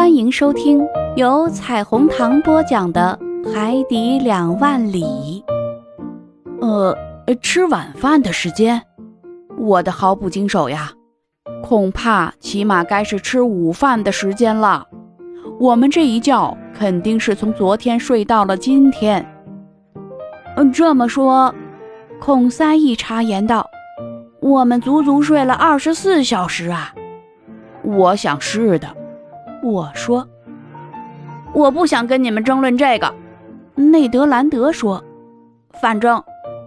欢迎收听由彩虹糖播讲的《海底两万里》。呃，吃晚饭的时间，我的毫不经手呀，恐怕起码该是吃午饭的时间了。我们这一觉肯定是从昨天睡到了今天。嗯，这么说，孔三一插言道：“我们足足睡了二十四小时啊！”我想是的。我说：“我不想跟你们争论这个。”内德兰德说：“反正，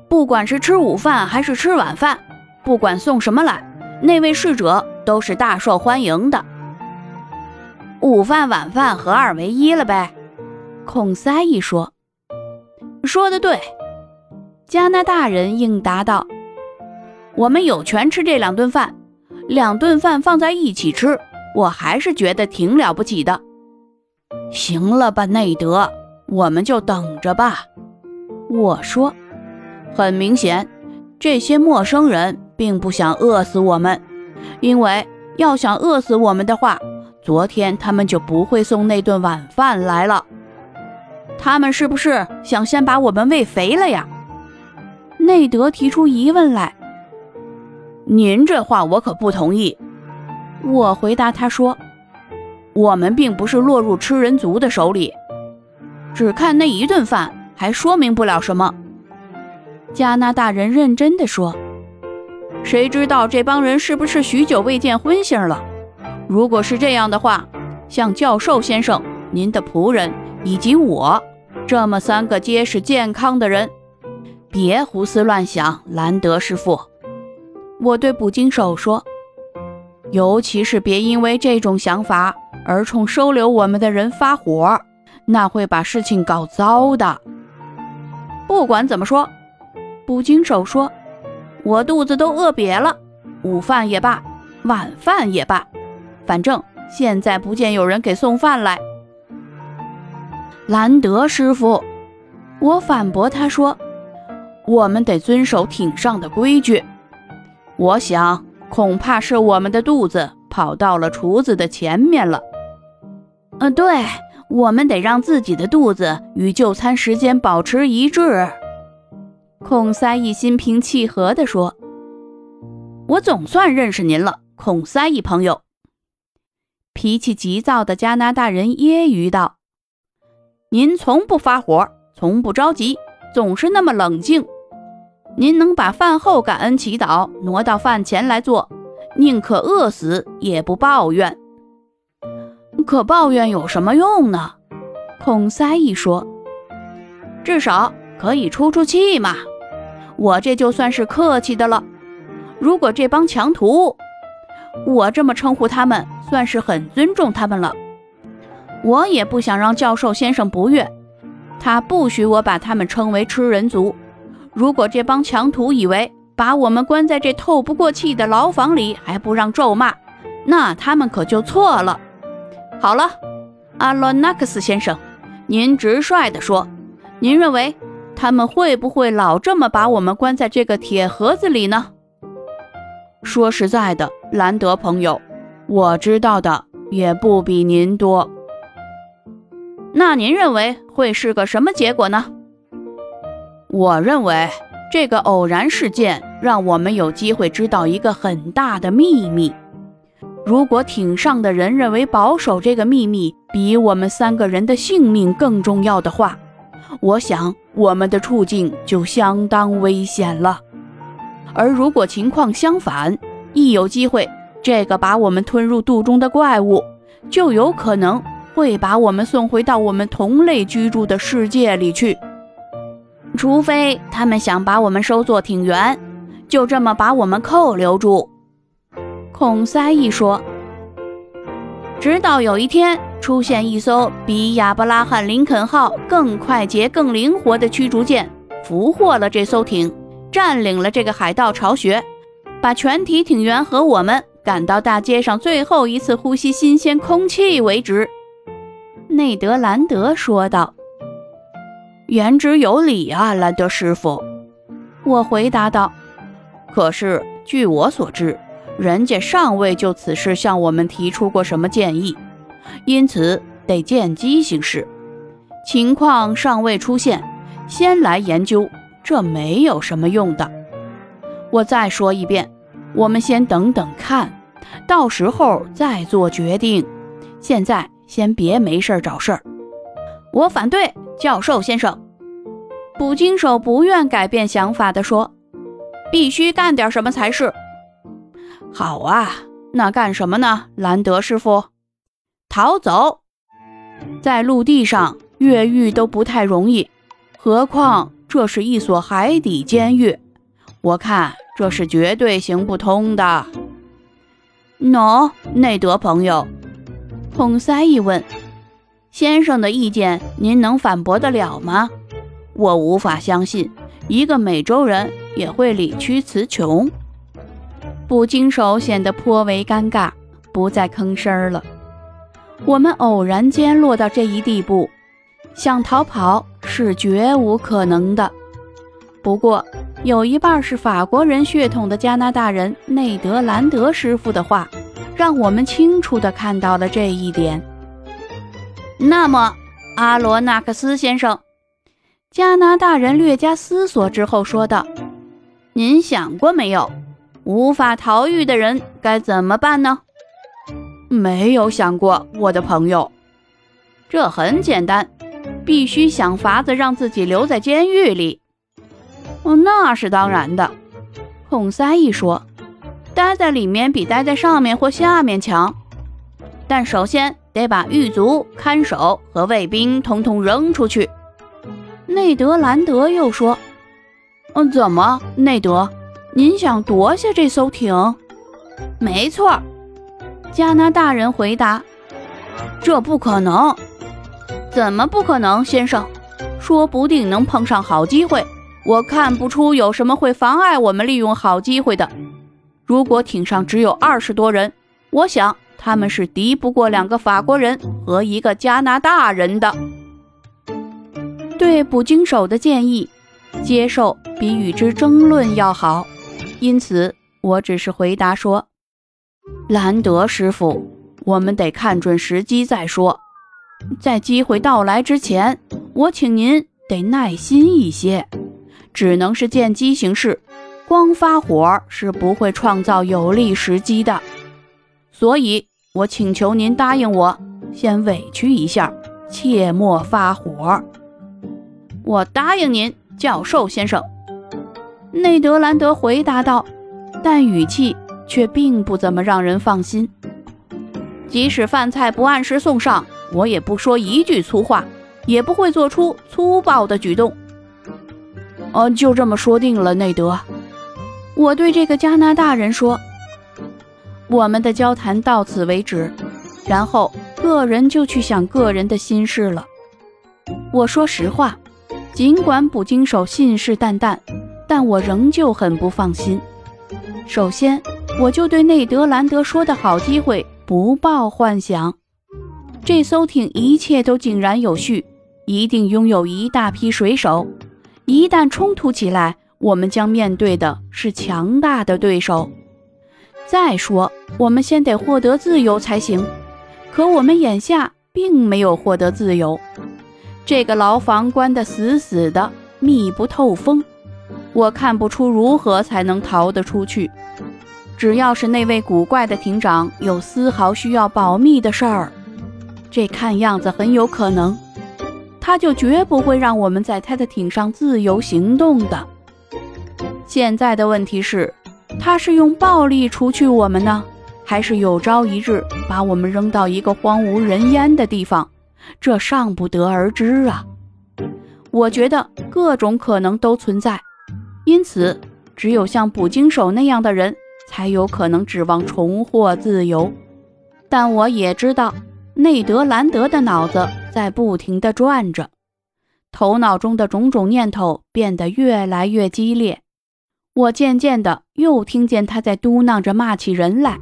不管是吃午饭还是吃晚饭，不管送什么来，那位侍者都是大受欢迎的。午饭晚饭合二为一了呗。”孔塞伊说：“说的对。”加拿大人应答道：“我们有权吃这两顿饭，两顿饭放在一起吃。”我还是觉得挺了不起的。行了吧，内德，我们就等着吧。我说，很明显，这些陌生人并不想饿死我们，因为要想饿死我们的话，昨天他们就不会送那顿晚饭来了。他们是不是想先把我们喂肥了呀？内德提出疑问来。您这话我可不同意。我回答他说：“我们并不是落入吃人族的手里，只看那一顿饭还说明不了什么。”加拿大人认真地说：“谁知道这帮人是不是许久未见荤腥了？如果是这样的话，像教授先生、您的仆人以及我这么三个结实健康的人，别胡思乱想，兰德师傅。”我对捕鲸手说。尤其是别因为这种想法而冲收留我们的人发火，那会把事情搞糟的。不管怎么说，捕鲸手说：“我肚子都饿瘪了，午饭也罢，晚饭也罢，反正现在不见有人给送饭来。”兰德师傅，我反驳他说：“我们得遵守艇上的规矩。我想。”恐怕是我们的肚子跑到了厨子的前面了。嗯，对，我们得让自己的肚子与就餐时间保持一致。孔塞义心平气和地说：“我总算认识您了，孔塞义朋友。”脾气急躁的加拿大人揶揄道：“您从不发火，从不着急，总是那么冷静。”您能把饭后感恩祈祷挪到饭前来做，宁可饿死也不抱怨。可抱怨有什么用呢？孔塞一说：“至少可以出出气嘛。我这就算是客气的了。如果这帮强徒，我这么称呼他们，算是很尊重他们了。我也不想让教授先生不悦，他不许我把他们称为吃人族。”如果这帮强徒以为把我们关在这透不过气的牢房里还不让咒骂，那他们可就错了。好了，阿罗纳克斯先生，您直率地说，您认为他们会不会老这么把我们关在这个铁盒子里呢？说实在的，兰德朋友，我知道的也不比您多。那您认为会是个什么结果呢？我认为这个偶然事件让我们有机会知道一个很大的秘密。如果艇上的人认为保守这个秘密比我们三个人的性命更重要的话，我想我们的处境就相当危险了。而如果情况相反，一有机会，这个把我们吞入肚中的怪物就有可能会把我们送回到我们同类居住的世界里去。除非他们想把我们收作艇员，就这么把我们扣留住。孔塞义说：“直到有一天出现一艘比亚伯拉罕·林肯号更快捷、更灵活的驱逐舰，俘获了这艘艇，占领了这个海盗巢穴，把全体艇员和我们赶到大街上最后一次呼吸新鲜空气为止。”内德兰德说道。言之有理啊，兰德师傅，我回答道。可是据我所知，人家尚未就此事向我们提出过什么建议。因此得见机行事。情况尚未出现，先来研究，这没有什么用的。我再说一遍，我们先等等看，到时候再做决定。现在先别没事找事儿。我反对，教授先生。捕鲸手不愿改变想法地说：“必须干点什么才是。”好啊，那干什么呢？兰德师傅，逃走。在陆地上越狱都不太容易，何况这是一所海底监狱。我看这是绝对行不通的。喏，内德朋友，孔塞一问：“先生的意见，您能反驳得了吗？”我无法相信一个美洲人也会理屈词穷。捕鲸手显得颇为尴尬，不再吭声了。我们偶然间落到这一地步，想逃跑是绝无可能的。不过，有一半是法国人血统的加拿大人内德兰德师傅的话，让我们清楚地看到了这一点。那么，阿罗纳克斯先生。加拿大人略加思索之后说道：“您想过没有，无法逃狱的人该怎么办呢？”“没有想过，我的朋友。这很简单，必须想法子让自己留在监狱里。”“哦，那是当然的。”孔塞一说，“待在里面比待在上面或下面强。但首先得把狱卒、看守和卫兵统统扔出去。”内德兰德又说：“嗯，怎么，内德，您想夺下这艘艇？”“没错。”加拿大人回答。“这不可能。”“怎么不可能，先生？说不定能碰上好机会。我看不出有什么会妨碍我们利用好机会的。如果艇上只有二十多人，我想他们是敌不过两个法国人和一个加拿大人的。”对捕鲸手的建议，接受比与之争论要好。因此，我只是回答说：“兰德师傅，我们得看准时机再说。在机会到来之前，我请您得耐心一些。只能是见机行事，光发火是不会创造有利时机的。所以，我请求您答应我，先委屈一下，切莫发火。”我答应您，教授先生。”内德兰德回答道，但语气却并不怎么让人放心。即使饭菜不按时送上，我也不说一句粗话，也不会做出粗暴的举动。哦，就这么说定了，内德。我对这个加拿大人说：“我们的交谈到此为止，然后个人就去想个人的心事了。”我说实话。尽管捕鲸手信誓旦旦，但我仍旧很不放心。首先，我就对内德兰德说的好机会不抱幻想。这艘艇一切都井然有序，一定拥有一大批水手。一旦冲突起来，我们将面对的是强大的对手。再说，我们先得获得自由才行。可我们眼下并没有获得自由。这个牢房关得死死的，密不透风，我看不出如何才能逃得出去。只要是那位古怪的庭长有丝毫需要保密的事儿，这看样子很有可能，他就绝不会让我们在他的艇上自由行动的。现在的问题是，他是用暴力除去我们呢，还是有朝一日把我们扔到一个荒无人烟的地方？这尚不得而知啊！我觉得各种可能都存在，因此只有像捕鲸手那样的人才有可能指望重获自由。但我也知道，内德兰德的脑子在不停地转着，头脑中的种种念头变得越来越激烈。我渐渐的又听见他在嘟囔着骂起人来，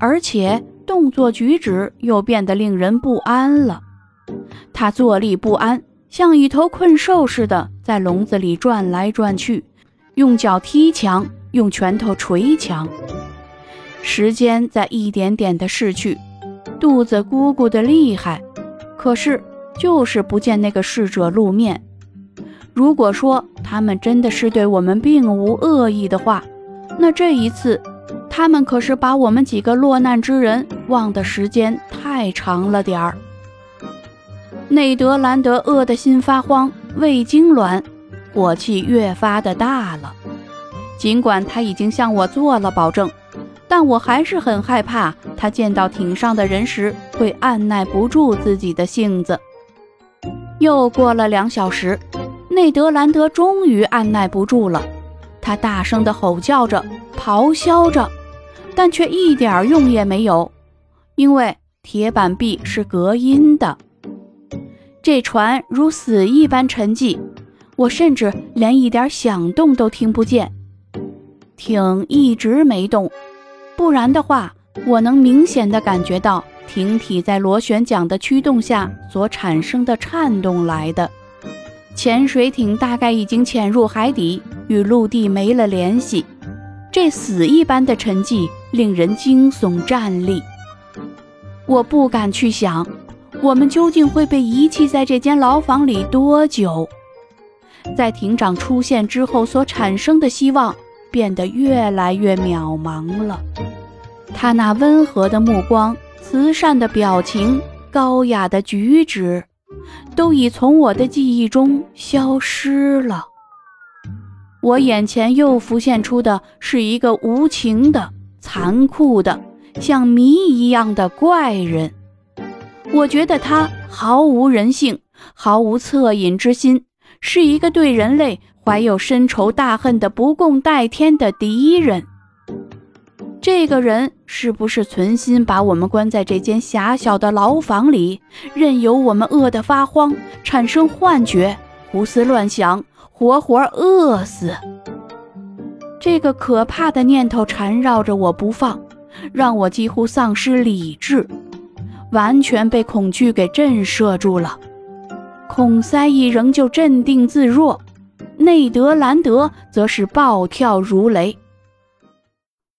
而且动作举止又变得令人不安了。他坐立不安，像一头困兽似的，在笼子里转来转去，用脚踢墙，用拳头捶墙。时间在一点点的逝去，肚子咕咕的厉害，可是就是不见那个侍者露面。如果说他们真的是对我们并无恶意的话，那这一次，他们可是把我们几个落难之人忘的时间太长了点儿。内德兰德饿得心发慌，胃痉挛，火气越发的大了。尽管他已经向我做了保证，但我还是很害怕他见到艇上的人时会按耐不住自己的性子。又过了两小时，内德兰德终于按耐不住了，他大声地吼叫着，咆哮着，但却一点用也没有，因为铁板壁是隔音的。这船如死一般沉寂，我甚至连一点响动都听不见。艇一直没动，不然的话，我能明显的感觉到艇体在螺旋桨的驱动下所产生的颤动来的。潜水艇大概已经潜入海底，与陆地没了联系。这死一般的沉寂令人惊悚战栗。我不敢去想，我们究竟会被遗弃在这间牢房里多久。在艇长出现之后所产生的希望。变得越来越渺茫了。他那温和的目光、慈善的表情、高雅的举止，都已从我的记忆中消失了。我眼前又浮现出的是一个无情的、残酷的、像谜一样的怪人。我觉得他毫无人性，毫无恻隐之心，是一个对人类。怀有深仇大恨的不共戴天的敌人，这个人是不是存心把我们关在这间狭小的牢房里，任由我们饿得发慌，产生幻觉，胡思乱想，活活饿死？这个可怕的念头缠绕着我不放，让我几乎丧失理智，完全被恐惧给震慑住了。孔塞义仍旧镇定自若。内德兰德则是暴跳如雷。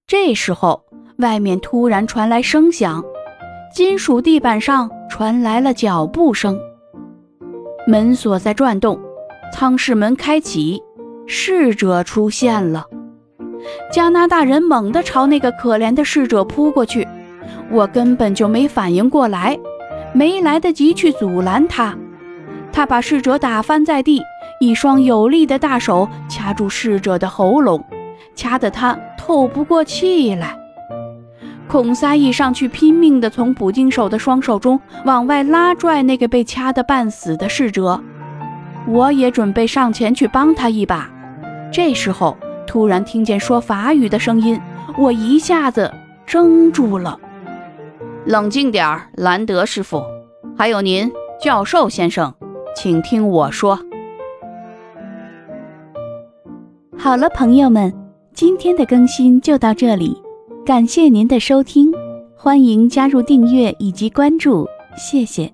这时候，外面突然传来声响，金属地板上传来了脚步声，门锁在转动，舱室门开启，侍者出现了。加拿大人猛地朝那个可怜的侍者扑过去，我根本就没反应过来，没来得及去阻拦他，他把侍者打翻在地。一双有力的大手掐住逝者的喉咙，掐得他透不过气来。孔三义上去拼命地从捕鲸手的双手中往外拉拽那个被掐得半死的逝者，我也准备上前去帮他一把。这时候突然听见说法语的声音，我一下子怔住了。冷静点儿，兰德师傅，还有您，教授先生，请听我说。好了，朋友们，今天的更新就到这里，感谢您的收听，欢迎加入订阅以及关注，谢谢。